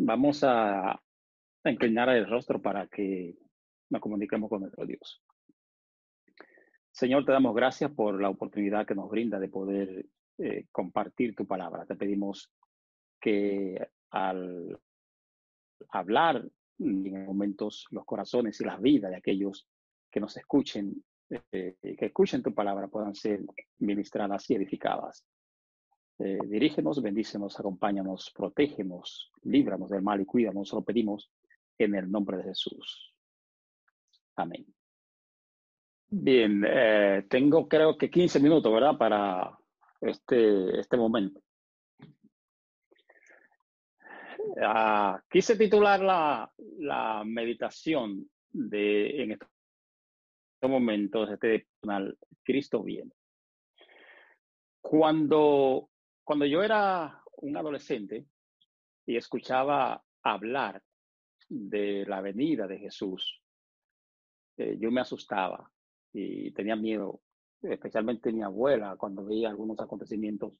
Vamos a, inclinar el rostro para que nos comuniquemos con nuestro Dios. Señor, te damos gracias por la oportunidad que nos brinda de poder eh, compartir tu palabra. Te pedimos que al hablar en momentos los corazones y las vidas de aquellos que nos escuchen, eh, que escuchen tu palabra, puedan ser ministradas y edificadas. Eh, dirígenos, bendícenos, acompáñanos, protégenos, líbranos del mal y cuídanos, lo pedimos en el nombre de Jesús. Amén. Bien, eh, tengo creo que 15 minutos, ¿verdad? Para este, este momento. Ah, quise titular la, meditación de en estos momentos, este Cristo viene. Cuando cuando yo era un adolescente y escuchaba hablar de la venida de Jesús, eh, yo me asustaba y tenía miedo, especialmente mi abuela, cuando veía algunos acontecimientos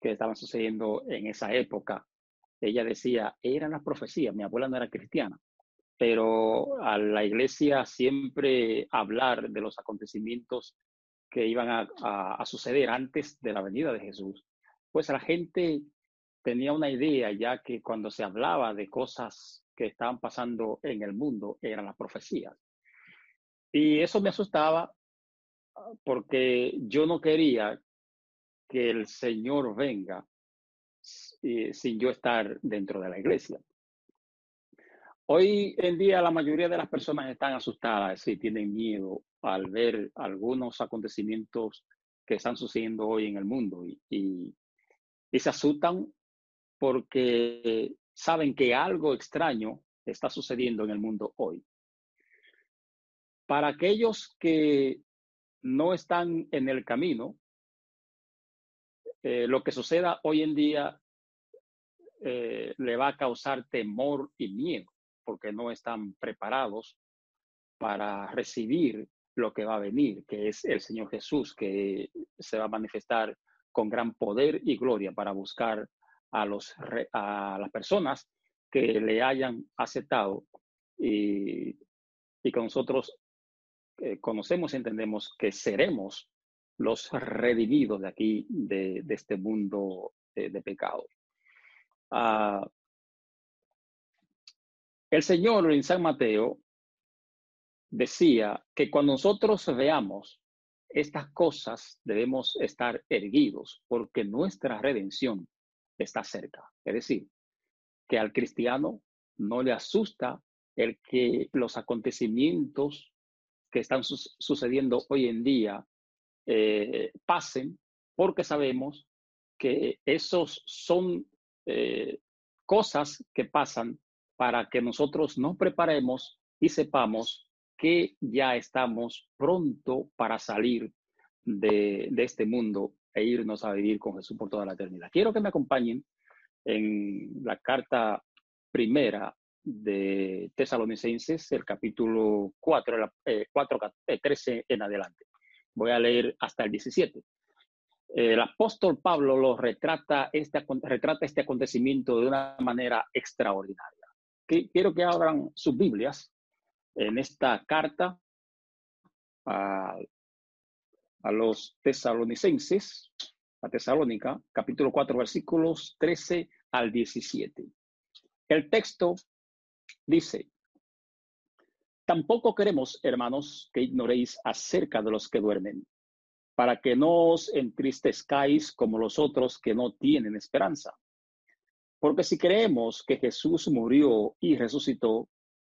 que estaban sucediendo en esa época. Ella decía, eran las profecías, mi abuela no era cristiana, pero a la iglesia siempre hablar de los acontecimientos que iban a, a suceder antes de la venida de Jesús pues la gente tenía una idea ya que cuando se hablaba de cosas que estaban pasando en el mundo eran las profecías. Y eso me asustaba ah, porque yo no quería que el Señor venga sin yo estar dentro de la iglesia. Hoy en día la mayoría de las personas están asustadas y tienen miedo al ver algunos acontecimientos que están sucediendo hoy en el mundo y se asustan porque saben que algo extraño está sucediendo en el mundo hoy. Para aquellos que no están en el camino, eh, lo que suceda hoy en día eh, le va a causar temor y miedo porque no están preparados para recibir lo que va a venir, que es el Señor Jesús, que se va a manifestar con gran poder y gloria para buscar a, los, a las personas que le hayan aceptado y, y que nosotros eh, conocemos y entendemos que seremos los redimidos de aquí, de, este mundo de, pecado. Ah, el Señor en San Mateo decía que cuando nosotros veamos estas cosas debemos estar erguidos porque nuestra redención está cerca. Es decir, que al cristiano no le asusta el que los acontecimientos que están sucediendo hoy en día eh, pasen, porque sabemos que esos son eh, cosas que pasan para que nosotros nos preparemos y sepamos que ya estamos pronto para salir de, este mundo e irnos a vivir con Jesús por toda la eternidad. Quiero que me acompañen en la carta primera de Tesalonicenses, el capítulo 4, 4 13 en adelante. Voy a leer hasta el 17. El apóstol Pablo lo retrata este, retrata este acontecimiento de una manera extraordinaria. Quiero que abran sus Biblias en esta carta a, los tesalonicenses, a Tesalónica, capítulo 4, versículos 13 al 17. El texto dice, Tampoco queremos, hermanos, que ignoréis acerca de los que duermen, para que no os entristezcáis como los otros que no tienen esperanza. Porque si creemos que Jesús murió y resucitó,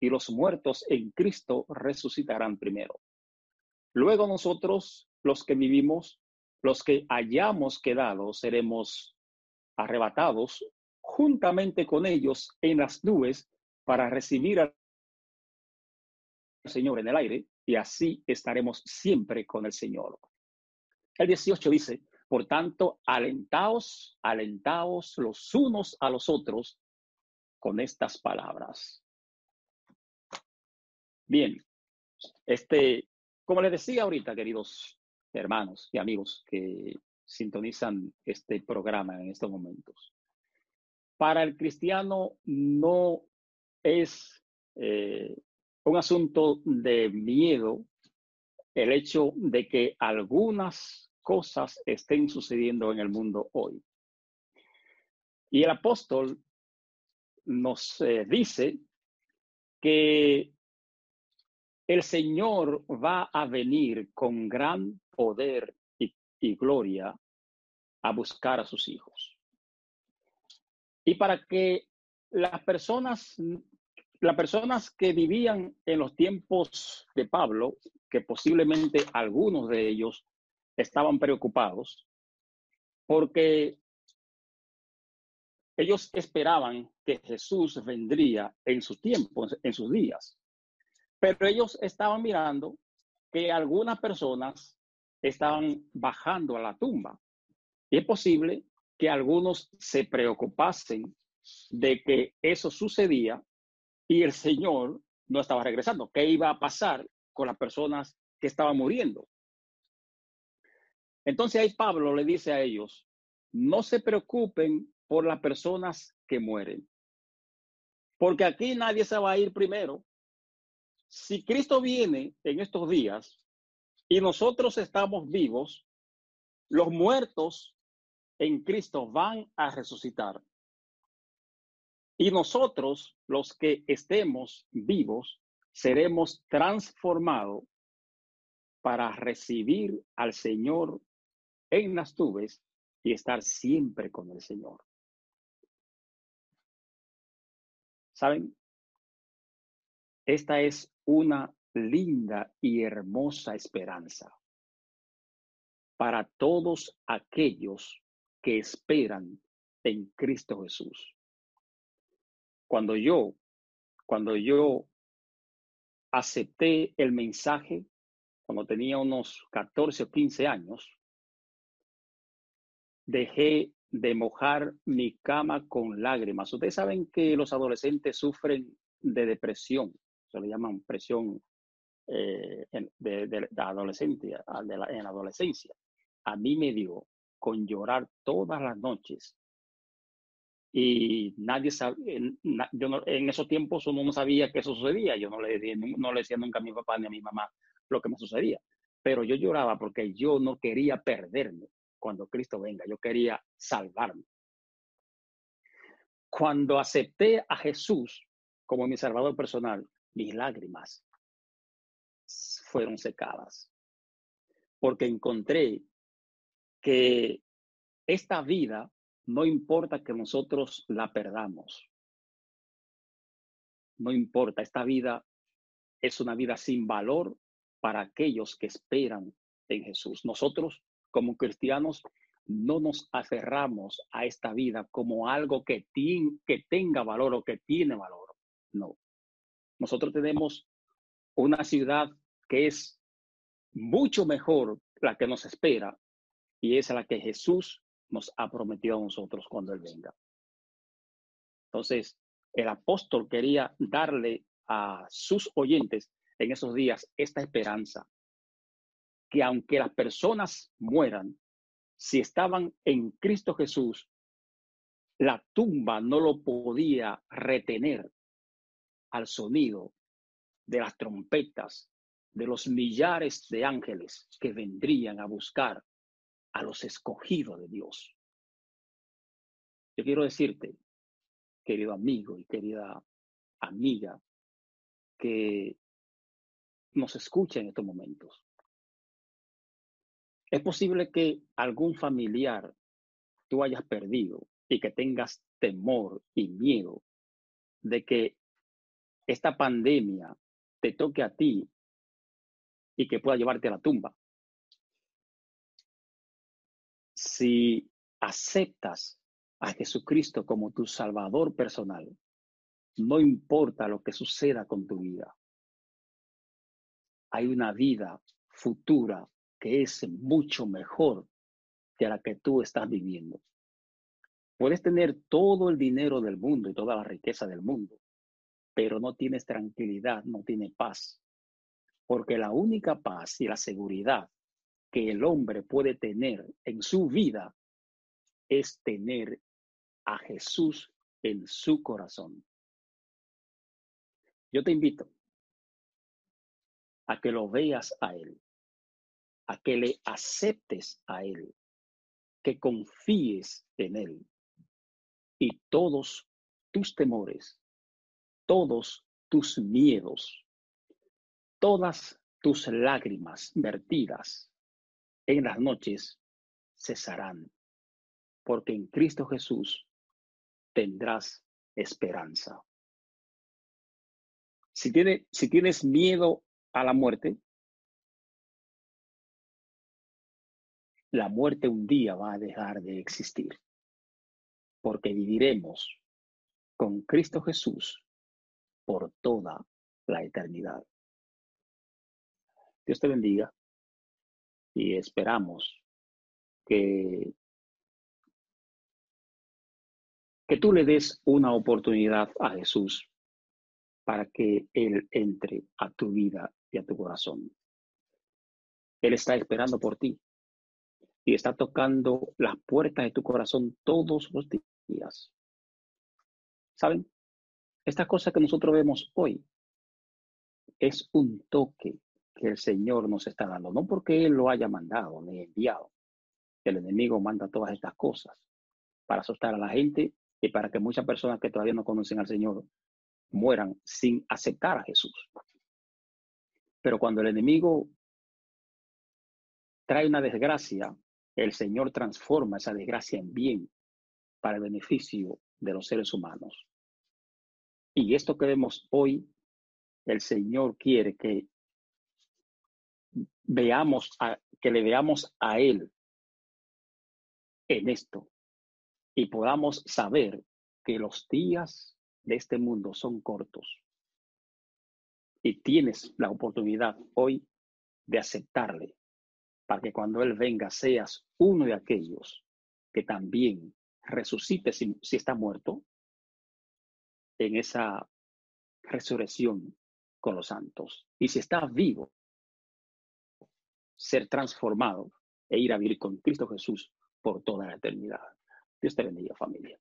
y los muertos en Cristo resucitarán primero. Luego nosotros, los que vivimos, los que hayamos quedado, seremos arrebatados juntamente con ellos en las nubes para recibir al Señor en el aire y así estaremos siempre con el Señor. El 18 dice, por tanto, alentaos, alentaos los unos a los otros con estas palabras. Bien, este, como les decía ahorita, queridos hermanos y amigos que sintonizan este programa en estos momentos, para el cristiano no es eh, un asunto de miedo el hecho de que algunas cosas estén sucediendo en el mundo hoy. Y el apóstol nos eh, dice que el Señor va a venir con gran poder y, gloria a buscar a sus hijos. Y para que las personas, las personas que vivían en los tiempos de Pablo, que posiblemente algunos de ellos estaban preocupados, porque ellos esperaban que Jesús vendría en sus tiempos, en sus días. Pero ellos estaban mirando que algunas personas estaban bajando a la tumba. Y es posible que algunos se preocupasen de que eso sucedía y el Señor no estaba regresando. ¿Qué iba a pasar con las personas que estaban muriendo? Entonces ahí Pablo le dice a ellos, no se preocupen por las personas que mueren, porque aquí nadie se va a ir primero. Si Cristo viene en estos días y nosotros estamos vivos, los muertos en Cristo van a resucitar. Y nosotros, los que estemos vivos, seremos transformados para recibir al Señor en las tubes y estar siempre con el Señor. ¿Saben? Esta es una linda y hermosa esperanza para todos aquellos que esperan en Cristo Jesús. Cuando yo, cuando yo acepté el mensaje, cuando tenía unos 14 o 15 años, dejé de mojar mi cama con lágrimas. Ustedes saben que los adolescentes sufren de depresión, se le llaman presión eh, de, de, adolescente, en la adolescencia. A mí me dio con llorar todas las noches. Y nadie sabía, yo en esos tiempos uno no sabía que eso sucedía. Yo no le, no le decía nunca a mi papá ni a mi mamá lo que me sucedía. Pero yo lloraba porque yo no quería perderme cuando Cristo venga. Yo quería salvarme. Cuando acepté a Jesús como mi salvador personal, mis lágrimas fueron secadas. Porque encontré que esta vida no importa que nosotros la perdamos. No importa, esta vida es una vida sin valor para aquellos que esperan en Jesús. Nosotros como cristianos no nos aferramos a esta vida como algo que, que tenga valor o que tiene valor. No. Nosotros tenemos una ciudad que es mucho mejor la que nos espera y es la que Jesús nos ha prometido a nosotros cuando Él venga. Entonces, el apóstol quería darle a sus oyentes en esos días esta esperanza que aunque las personas mueran, si estaban en Cristo Jesús, la tumba no lo podía retener al sonido de las trompetas de los millares de ángeles que vendrían a buscar a los escogidos de Dios. Yo quiero decirte, querido amigo y querida amiga, que nos escucha en estos momentos. Es posible que algún familiar tú hayas perdido y que tengas temor y miedo de que esta pandemia te toque a ti y que pueda llevarte a la tumba. Si aceptas a Jesucristo como tu Salvador personal, no importa lo que suceda con tu vida. hay una vida futura que es mucho mejor que la que tú estás viviendo. Puedes tener todo el dinero del mundo y toda la riqueza del mundo, pero no tienes tranquilidad, no tienes paz. Porque la única paz y la seguridad que el hombre puede tener en su vida es tener a Jesús en su corazón. Yo te invito a que lo veas a Él, a que le aceptes a Él, que confíes en Él y todos tus temores, todos tus miedos, todas tus lágrimas vertidas en las noches cesarán, porque en Cristo Jesús tendrás esperanza. Si, tiene, si tienes miedo a la muerte, la muerte un día va a dejar de existir, porque viviremos con Cristo Jesús por toda la eternidad. Dios te bendiga y esperamos que, que tú le des una oportunidad a Jesús para que Él entre a tu vida y a tu corazón. Él está esperando por ti y está tocando las puertas de tu corazón todos los días. ¿Saben? Esta cosa que nosotros vemos hoy es un toque que el Señor nos está dando, no porque Él lo haya mandado ni enviado. El enemigo manda todas estas cosas para asustar a la gente y para que muchas personas que todavía no conocen al Señor mueran sin aceptar a Jesús. Pero cuando el enemigo trae una desgracia, el Señor transforma esa desgracia en bien para el beneficio de los seres humanos. Y esto que vemos hoy, el Señor quiere que veamos, a, que le veamos a Él en esto y podamos saber que los días de este mundo son cortos y tienes la oportunidad hoy de aceptarle para que cuando Él venga seas uno de aquellos que también resucite si, si está muerto en esa resurrección con los santos. Y si está vivo, ser transformado e ir a vivir con Cristo Jesús por toda la eternidad. Dios te bendiga, familia.